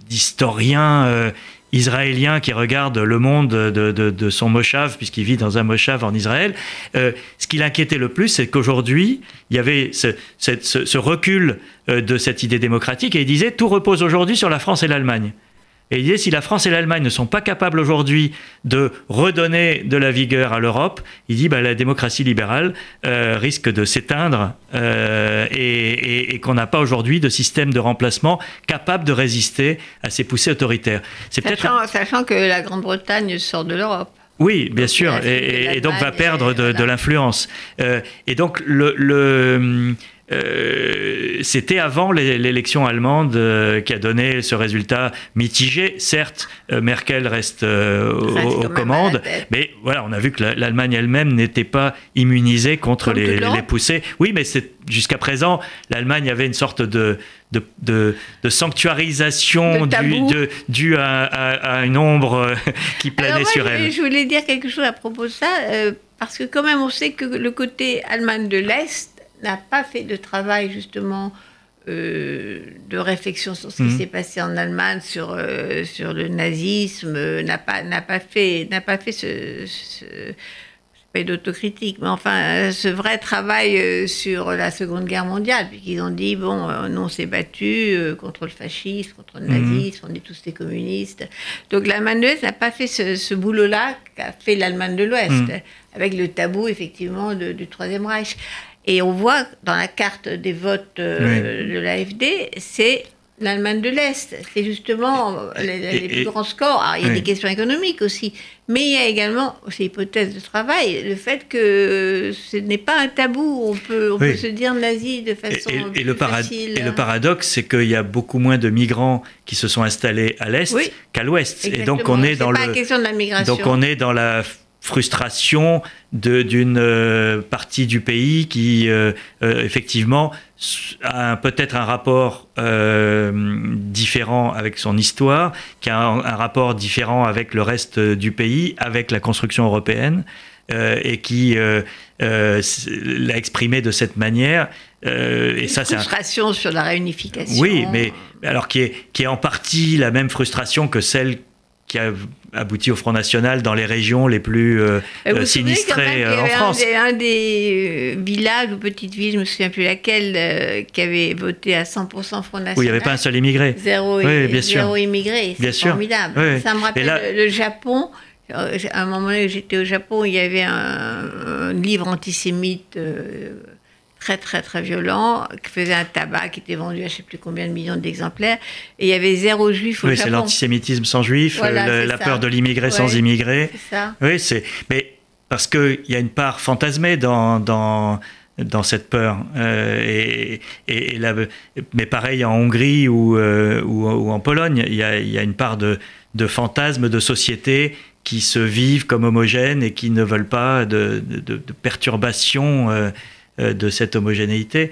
C: d'historien euh, israélien qui regarde le monde de, son moshav, puisqu'il vit dans un moshav en Israël, euh, ce qui l'inquiétait le plus, c'est qu'aujourd'hui, il y avait ce recul euh, de cette idée démocratique, et il disait tout repose aujourd'hui sur la France et l'Allemagne. Et il si la France et l'Allemagne ne sont pas capables aujourd'hui de redonner de la vigueur à l'Europe, il dit bah, la démocratie libérale euh, risque de s'éteindre euh, et, qu'on n'a pas aujourd'hui de système de remplacement capable de résister à ces poussées autoritaires.
B: C'est sachant, sachant que la Grande-Bretagne sort de l'Europe.
C: Oui, bien sûr, et, donc va perdre de, l'influence. Euh, et donc le, le euh, c'était avant l'élection allemande euh, qui a donné ce résultat mitigé. Certes, euh, Merkel reste aux, commandes, mais voilà, on a vu que l'Allemagne elle-même n'était pas immunisée contre les, poussées. Oui, mais jusqu'à présent, l'Allemagne avait une sorte de, de, sanctuarisation due à, une ombre qui planait sur elle.
B: Je voulais dire quelque chose à propos de ça, parce que quand même on sait que le côté Allemagne de l'Est n'a pas fait de travail justement euh, de réflexion sur ce qui mhm. s'est passé en Allemagne, sur, euh, sur le nazisme, n'a pas, n'a pas fait, n'a pas fait ce, pas d'autocritique, mais enfin, ce vrai travail sur la Seconde Guerre mondiale, puisqu'ils ont dit, bon, nous on s'est battu contre le fascisme, contre le mhm. nazisme, on est tous des communistes. Donc l'Allemagne de l'Ouest n'a pas fait ce, boulot-là qu'a fait l'Allemagne de l'Ouest, mhm. avec le tabou, effectivement, du Troisième Reich. Et on voit dans la carte des votes de l'AFD, c'est l'Allemagne de l'Est. C'est justement les, plus grands scores. il y a des questions économiques aussi, mais il y a également, c'est hypothèse de travail, le fait que ce n'est pas un tabou. On peut, on peut se dire nazi de façon
C: et, le
B: facile.
C: Et le paradoxe, c'est qu'il y a beaucoup moins de migrants qui se sont installés à l'Est qu'à l'Ouest. Et donc on est, dans
B: pas
C: le.
B: question de la migration.
C: Donc on est dans la frustration d'une euh, partie du pays qui, euh, euh, effectivement, a peut-être un rapport différent avec son histoire, qui a un, rapport différent avec le reste du pays, avec la construction européenne, et qui l'a exprimé de cette manière.
B: et Une ça, frustration sur la réunification.
C: Oui, mais alors qui est, qui est en partie la même frustration que celle qui a abouti au Front National dans les régions les plus euh, euh, sinistrées euh, en France.
B: Il y un des, villages ou petites villes, je ne me souviens plus laquelle, qui avait voté à 100% Front National.
C: Où il n'y avait pas un seul immigré.
B: Zéro, bien zéro immigré, c'est formidable. Ça me rappelle le, Japon. À un moment où j'étais au Japon, il y avait un, livre antisémite très très très violent, qui faisait un tabac qui était vendu à je ne sais plus combien de millions d'exemplaires, et il y avait zéro juif au
C: oui, c'est l'antisémitisme sans juif, la peur de l'immigré sans immigré.
B: Ça.
C: Oui, c'est. Mais parce qu'il y a une part fantasmée dans, dans, dans cette peur. Euh, et, et, mais pareil en Hongrie ou, euh, ou, en Pologne, il y a, y a, une part de, de fantasme de société qui se vivent comme homogènes et qui ne veulent pas de, de, de perturbations. Euh, euh, de cette homogénéité.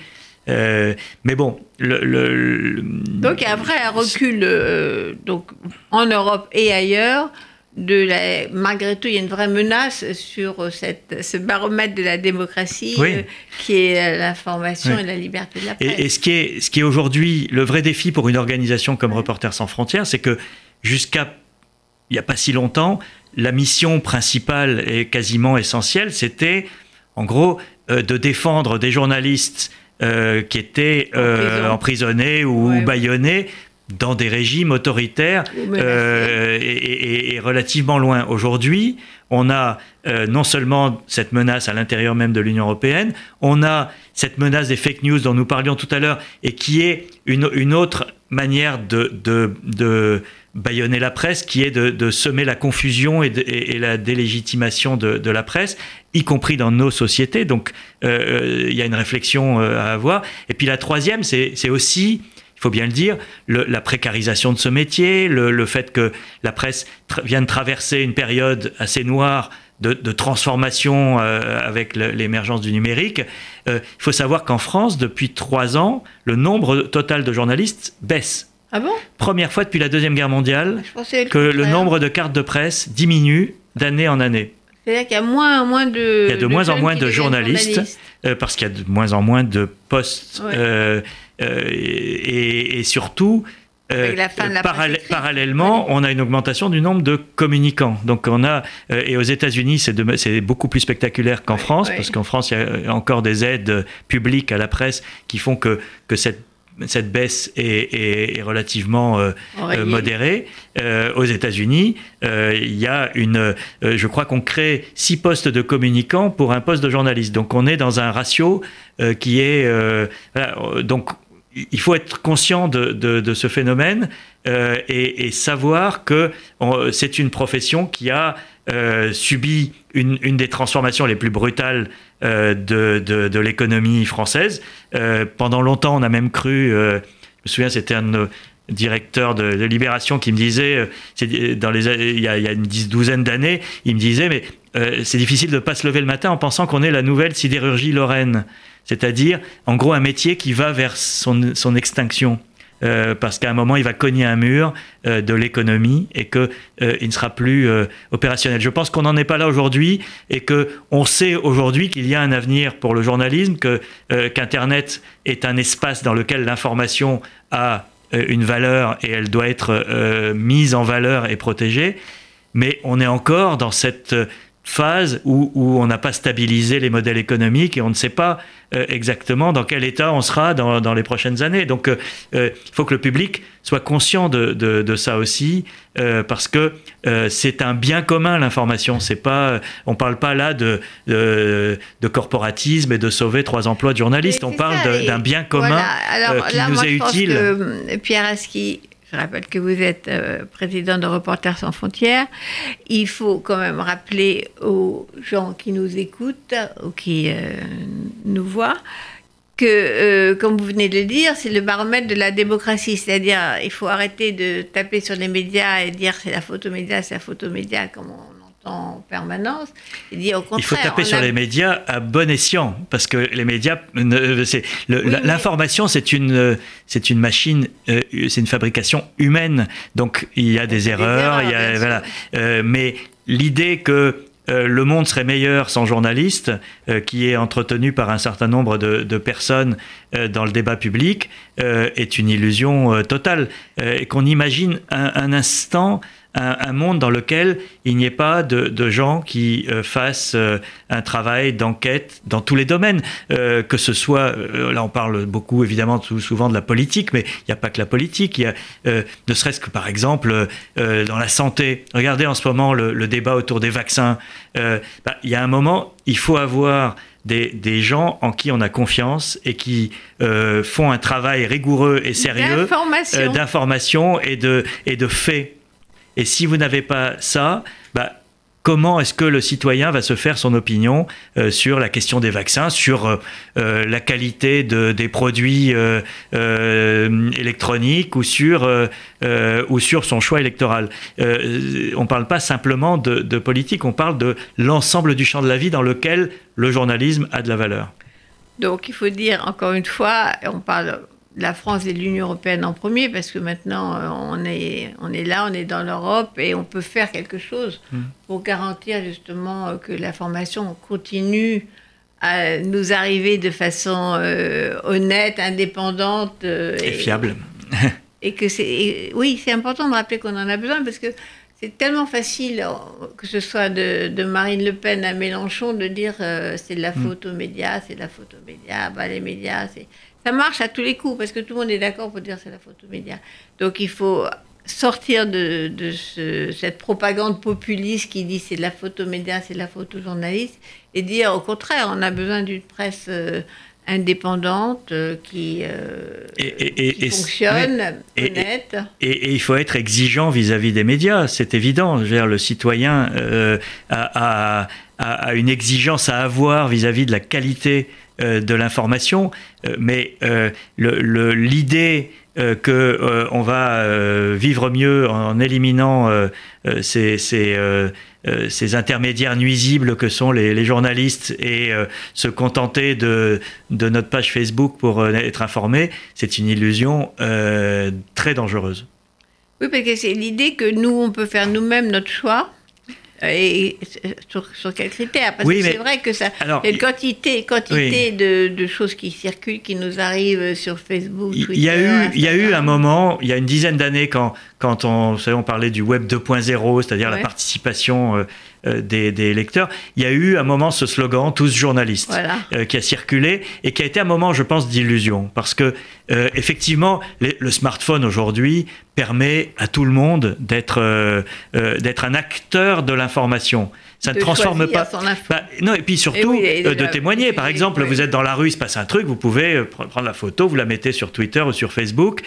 C: Euh, mais bon, le,
B: donc après un recul euh, donc en Europe et ailleurs. De la, malgré tout, il y a une vraie menace sur cette, ce baromètre de la démocratie qui est l'information et la liberté de la presse.
C: Et, ce qui est, ce qui est aujourd'hui le vrai défi pour une organisation comme Reporters sans frontières, c'est que jusqu'à il n'y a pas si longtemps, la mission principale et quasiment essentielle, c'était en gros euh, de défendre des journalistes euh, qui étaient euh, emprisonnés ou ouais. bâillonnés dans des régimes autoritaires et, relativement loin. Aujourd'hui, on a non seulement cette menace à l'intérieur même de l'Union européenne, on a cette menace des fake news dont nous parlions tout à l'heure et qui est une, une autre manière de, de, de bâillonner la presse, qui est de, semer la confusion et, la délégitimation de, la presse, y compris dans nos sociétés. Donc, euh, il y a une réflexion euh, à avoir. Et puis la troisième, c'est aussi, il faut bien le dire, la précarisation de ce métier, le, fait que la presse vient de traverser une période assez noire de, transformation euh, avec l'émergence du numérique. il faut savoir qu'en France, depuis trois ans, le nombre total de journalistes baisse.
B: Ah bon?
C: Première fois depuis la Deuxième Guerre mondiale que le nombre de cartes de presse diminue d'année en année.
B: C'est-à-dire qu'il y a moins en moins de.
C: Il y a de, moins en moins de journalistes, euh, parce qu'il y a de moins en moins de postes. Euh, euh, et, surtout, parallèlement, on a une augmentation du nombre de communicants. Donc on a et aux États-Unis, c'est beaucoup plus spectaculaire qu'en France, parce qu'en France, il y a encore des aides publiques à la presse qui font que que cette cette baisse est, relativement euh, euh, modérée. Euh, aux États-Unis, il y a une, je crois qu'on crée six postes de communicants pour un poste de journaliste. Donc on est dans un ratio qui est donc il faut être conscient de, ce phénomène et, savoir que c'est une profession qui a subi une, une, des transformations les plus brutales euh, de, de, l'économie française. Euh, pendant longtemps, on a même cru, euh, je me souviens, c'était un directeur de, Libération qui me disait, dans les, il, y a, il y a une douzaine d'années, il me disait, mais c'est difficile de ne pas se lever le matin en pensant qu'on est la nouvelle sidérurgie lorraine. C'est-à-dire, en gros, un métier qui va vers son, son extinction. Euh, parce qu'à un moment, il va cogner un mur euh, de l'économie et qu'il euh, ne sera plus opérationnel. Je pense qu'on n'en est pas là aujourd'hui et qu'on sait aujourd'hui qu'il y a un avenir pour le journalisme, qu'Internet est un espace dans lequel l'information a une valeur et elle doit être mise en valeur et protégée. Mais on est encore dans cette phase où, où on n'a pas stabilisé les modèles économiques et on ne sait pas euh, exactement dans quel état on sera dans, dans les prochaines années. Donc euh, euh, il faut que le public soit conscient de, de, de ça aussi, parce que c'est un bien commun l'information. C'est pas, on parle pas là de, de, de, corporatisme et de sauver trois emplois de journalistes. On parle d'un bien commun voilà. Alors, qui là, nous moi, est je utile. Pense
B: que Pierre Aski je rappelle que vous êtes euh, président de Reporters sans frontières. Il faut quand même rappeler aux gens qui nous écoutent ou qui euh, nous voient que, euh, comme vous venez de le dire, c'est le baromètre de la démocratie. C'est-à-dire, il faut arrêter de taper sur les médias et dire c'est la photomédia, c'est la photomédia, comme on en permanence.
C: Il, au contraire, Il faut taper sur les médias à bon escient, parce que les médias, l'information, c'est une, c'est une machine, euh, c'est une fabrication humaine. Donc il y a des erreurs, il y a, voilà. Euh, mais l'idée que euh, le monde serait meilleur sans journalistes, qui est entretenu par un certain nombre de, personnes dans le débat public, est une illusion totale. et qu'on imagine un instant un, monde dans lequel il n'y ait pas de, gens qui euh, fassent euh, un travail d'enquête dans tous les domaines, euh, que ce soit, là on parle beaucoup évidemment tout, souvent de la politique, mais il n'y a pas que la politique, il y a ne serait-ce que par exemple dans la santé. Regardez en ce moment le, débat autour des vaccins. Bah, il y a un moment, il faut avoir des, des, gens en qui on a confiance et qui font un travail rigoureux et sérieux d'information et, de, et de faits et si vous n'avez pas ça, bah, comment est-ce que le citoyen va se faire son opinion euh, sur la question des vaccins, sur euh, euh, la qualité de, des produits électroniques ou sur, son choix électoral? On ne parle pas simplement de politique, on parle de l'ensemble du champ de la vie dans lequel le journalisme a de la valeur.
B: Donc il faut dire encore une fois, on parle la France et l'Union européenne en premier, parce que maintenant euh, on est, on est là, on est dans l'Europe et on peut faire quelque chose mm. pour garantir justement euh, que la formation continue à nous arriver de façon euh, honnête, indépendante
C: et, fiable.
B: et que c'est, oui, c'est important de rappeler qu'on en a besoin parce que c'est tellement facile, que ce soit de, Marine Le Pen à Mélenchon, de dire c'est de la mm. faute aux médias, c'est de la faute aux médias, bah, les médias, c'est ça marche à tous les coups parce que tout le monde est d'accord pour dire c'est la photo média. Donc il faut sortir de, cette propagande populiste qui dit c'est de la photo média, c'est de la photo journaliste et dire au contraire, on a besoin d'une presse euh, indépendante euh, qui, euh, fonctionne, honnête.
C: Et, il faut être exigeant vis-à-vis des médias, c'est évident. le citoyen a, a, une exigence à avoir vis-à-vis de la qualité euh, de l'information, euh, mais euh, l'idée que on va vivre mieux en éliminant ces, ces, intermédiaires nuisibles que sont les, journalistes et se contenter de, de, notre page Facebook pour être informé, c'est une illusion très dangereuse.
B: Oui, parce que c'est l'idée que nous, on peut faire nous-mêmes notre choix et sur, sur quels critères? Parce que c'est vrai que ça. Alors, une quantité, quantité de, de, choses qui circulent, qui nous arrivent sur Facebook, Twitter.
C: Il y a eu, il y a eu un moment, il y a une dizaine d'années, quand, quand on, vous savez, on parlait du web 2.0, c'est-à-dire la participation euh, euh, des, des, lecteurs, il y a eu un moment ce slogan tous journalistes euh, qui a circulé et qui a été un moment, je pense, d'illusion. Parce que effectivement, le smartphone aujourd'hui permet à tout le monde d'être d'être un acteur de l'information. Ça ne transforme pas. Bah, non, et puis surtout de témoigner. Par exemple, vous êtes dans la rue, il se passe un truc, vous pouvez prendre la photo, vous la mettez sur Twitter ou sur Facebook.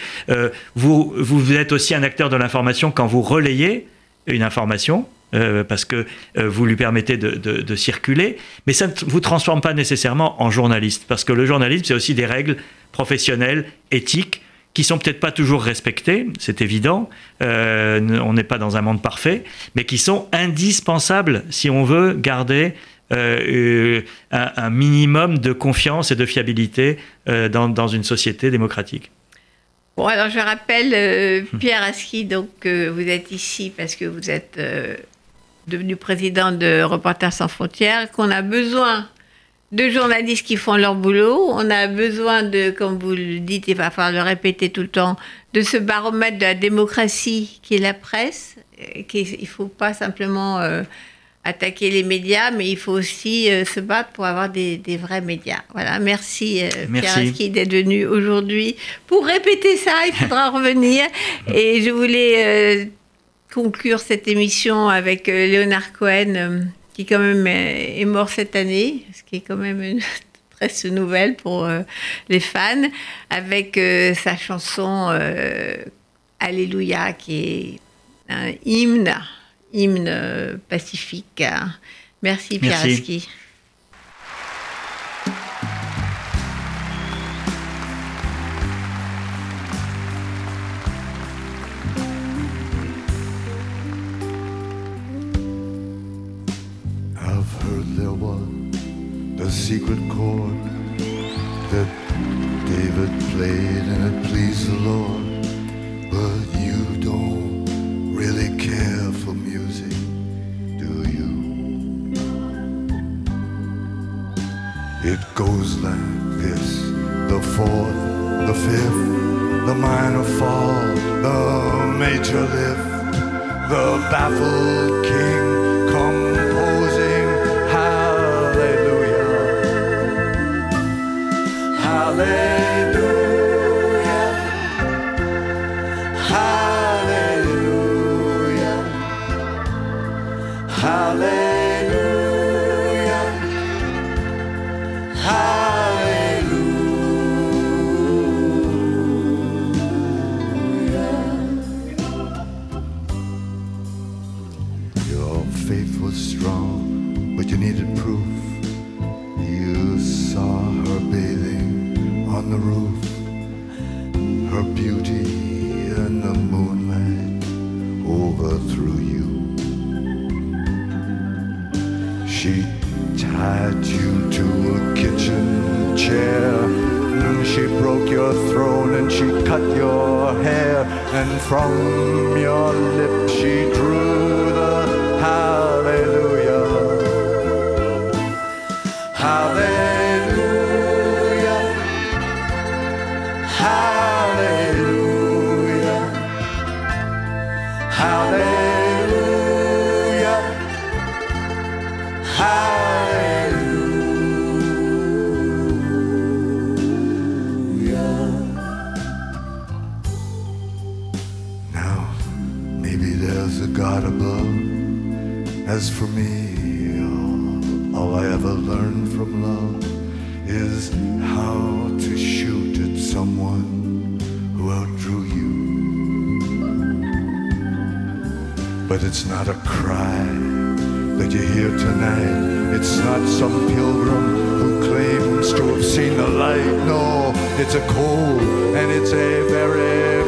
C: vous, vous êtes aussi un acteur de l'information quand vous relayez une information. Euh, parce que euh, vous lui permettez de, circuler, mais ça ne vous transforme pas nécessairement en journaliste, parce que le journalisme, c'est aussi des règles professionnelles, éthiques, qui sont peut-être pas toujours respectées, c'est évident, euh, on n'est pas dans un monde parfait, mais qui sont indispensables si on veut garder un, minimum de confiance et de fiabilité dans, une société démocratique.
B: Bon, alors je rappelle, euh, Pierre Aski, donc euh, vous êtes ici parce que vous êtes euh, devenu président de Reporters sans frontières, qu'on a besoin de journalistes qui font leur boulot, on a besoin de, comme vous le dites, il va falloir le répéter tout le temps, de ce baromètre de la démocratie qui est la presse, qu'il ne faut pas simplement attaquer les médias, mais il faut aussi euh, se battre pour avoir des, des, vrais médias. Voilà, merci, euh, Pierre Aski d'être venu aujourd'hui. Pour répéter ça, il faudra revenir. Et je voulais euh, conclure cette émission avec Léonard Cohen, qui quand même est mort cette année, ce qui est quand même une triste nouvelle pour les fans, avec sa chanson Alléluia, qui est un hymne hymne pacifique. Merci Pierre Aski.
D: The the minor fall, the major lift, the baffled king composing. Hallelujah. Hallelujah. She tied you to a kitchen chair. And she broke your throne and she cut your hair. And from your lips she drew it's not a cry that you hear tonight. It's not some pilgrim who claims to have seen the light. No, it's a cold and it's a very